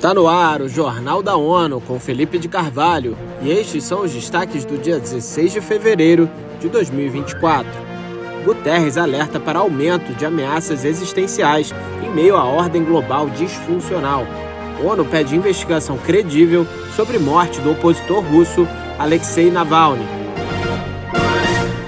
Está no ar o Jornal da ONU com Felipe de Carvalho e estes são os destaques do dia 16 de fevereiro de 2024. Guterres alerta para aumento de ameaças existenciais em meio à ordem global disfuncional. ONU pede investigação credível sobre morte do opositor russo Alexei Navalny.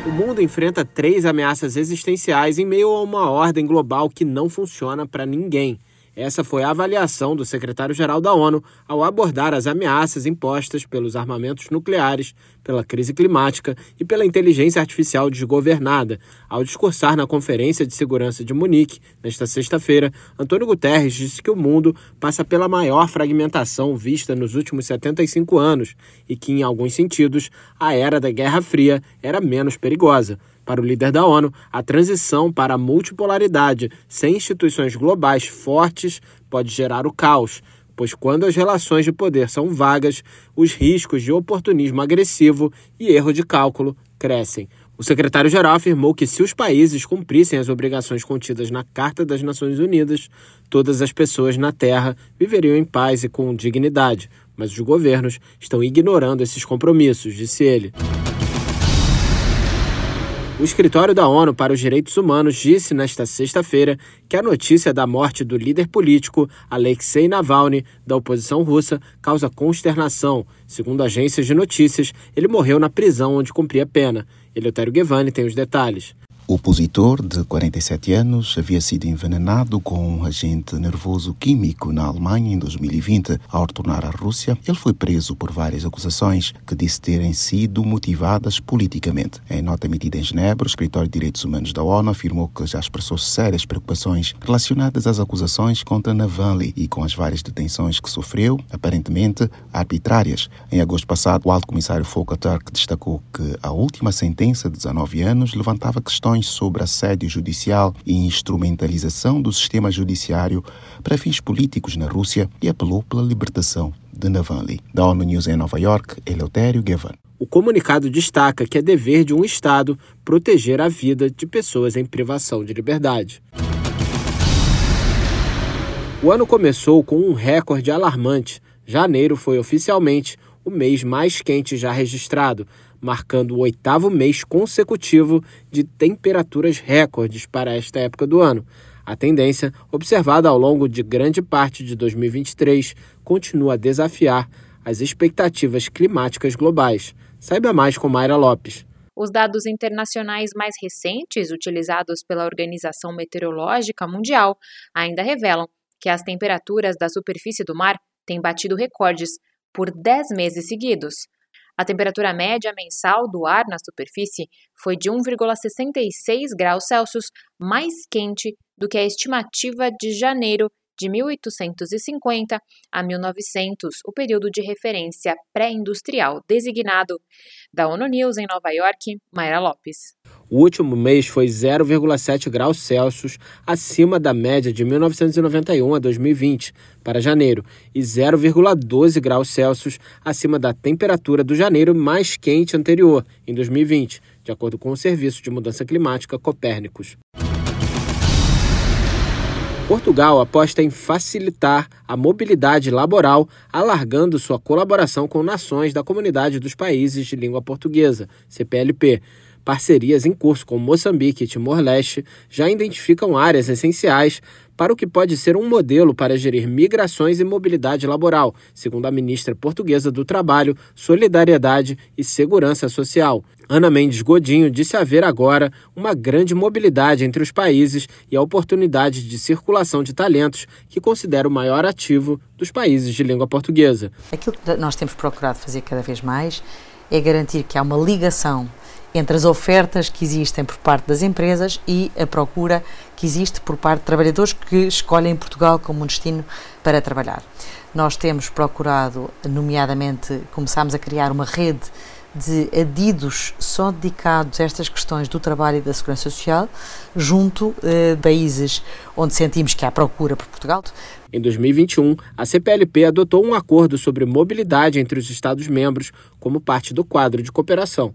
O mundo enfrenta três ameaças existenciais em meio a uma ordem global que não funciona para ninguém. Essa foi a avaliação do secretário-geral da ONU ao abordar as ameaças impostas pelos armamentos nucleares, pela crise climática e pela inteligência artificial desgovernada. Ao discursar na Conferência de Segurança de Munique, nesta sexta-feira, Antônio Guterres disse que o mundo passa pela maior fragmentação vista nos últimos 75 anos e que, em alguns sentidos, a era da Guerra Fria era menos perigosa. Para o líder da ONU, a transição para a multipolaridade sem instituições globais fortes pode gerar o caos, pois quando as relações de poder são vagas, os riscos de oportunismo agressivo e erro de cálculo crescem. O secretário-geral afirmou que, se os países cumprissem as obrigações contidas na Carta das Nações Unidas, todas as pessoas na Terra viveriam em paz e com dignidade. Mas os governos estão ignorando esses compromissos, disse ele. O Escritório da ONU para os Direitos Humanos disse nesta sexta-feira que a notícia da morte do líder político Alexei Navalny, da oposição russa, causa consternação. Segundo agências de notícias, ele morreu na prisão onde cumpria pena. Eleutério Guevani tem os detalhes. O opositor, de 47 anos, havia sido envenenado com um agente nervoso químico na Alemanha em 2020. Ao retornar à Rússia, ele foi preso por várias acusações que disse terem sido motivadas politicamente. Em nota emitida em Genebra, o Escritório de Direitos Humanos da ONU afirmou que já expressou sérias preocupações relacionadas às acusações contra Navalny e com as várias detenções que sofreu, aparentemente arbitrárias. Em agosto passado, o alto comissário Volker Turk destacou que a última sentença de 19 anos levantava questões sobre assédio judicial e instrumentalização do sistema judiciário para fins políticos na Rússia e apelou pela libertação de Navalny. Da ONU News em Nova York, Eleutério Gavan. O comunicado destaca que é dever de um Estado proteger a vida de pessoas em privação de liberdade. O ano começou com um recorde alarmante. Janeiro foi oficialmente o mês mais quente já registrado, marcando o oitavo mês consecutivo de temperaturas recordes para esta época do ano. A tendência, observada ao longo de grande parte de 2023, continua a desafiar as expectativas climáticas globais. Saiba mais com Mayra Lopes. Os dados internacionais mais recentes, utilizados pela Organização Meteorológica Mundial, ainda revelam que as temperaturas da superfície do mar têm batido recordes por 10 meses seguidos. A temperatura média mensal do ar na superfície foi de 1,66 graus Celsius mais quente do que a estimativa de janeiro de 1850 a 1900, o período de referência pré-industrial designado. Da ONU News em Nova York, Mayra Lopes. O último mês foi 0,7 graus Celsius acima da média de 1991 a 2020 para janeiro e 0,12 graus Celsius acima da temperatura do janeiro mais quente anterior, em 2020, de acordo com o Serviço de Mudança Climática Copérnicos. Portugal aposta em facilitar a mobilidade laboral, alargando sua colaboração com nações da Comunidade dos Países de Língua Portuguesa, CPLP. Parcerias em curso com Moçambique e Timor-Leste já identificam áreas essenciais para o que pode ser um modelo para gerir migrações e mobilidade laboral, segundo a ministra portuguesa do Trabalho, Solidariedade e Segurança Social. Ana Mendes Godinho disse haver agora uma grande mobilidade entre os países e a oportunidade de circulação de talentos que considera o maior ativo dos países de língua portuguesa. Aquilo que nós temos procurado fazer cada vez mais é garantir que há uma ligação entre as ofertas que existem por parte das empresas e a procura que existe por parte de trabalhadores que escolhem Portugal como um destino para trabalhar. Nós temos procurado, nomeadamente, começámos a criar uma rede de adidos só dedicados a estas questões do trabalho e da segurança social, junto a eh, países onde sentimos que há procura por Portugal. Em 2021, a CPLP adotou um acordo sobre mobilidade entre os Estados-membros como parte do quadro de cooperação.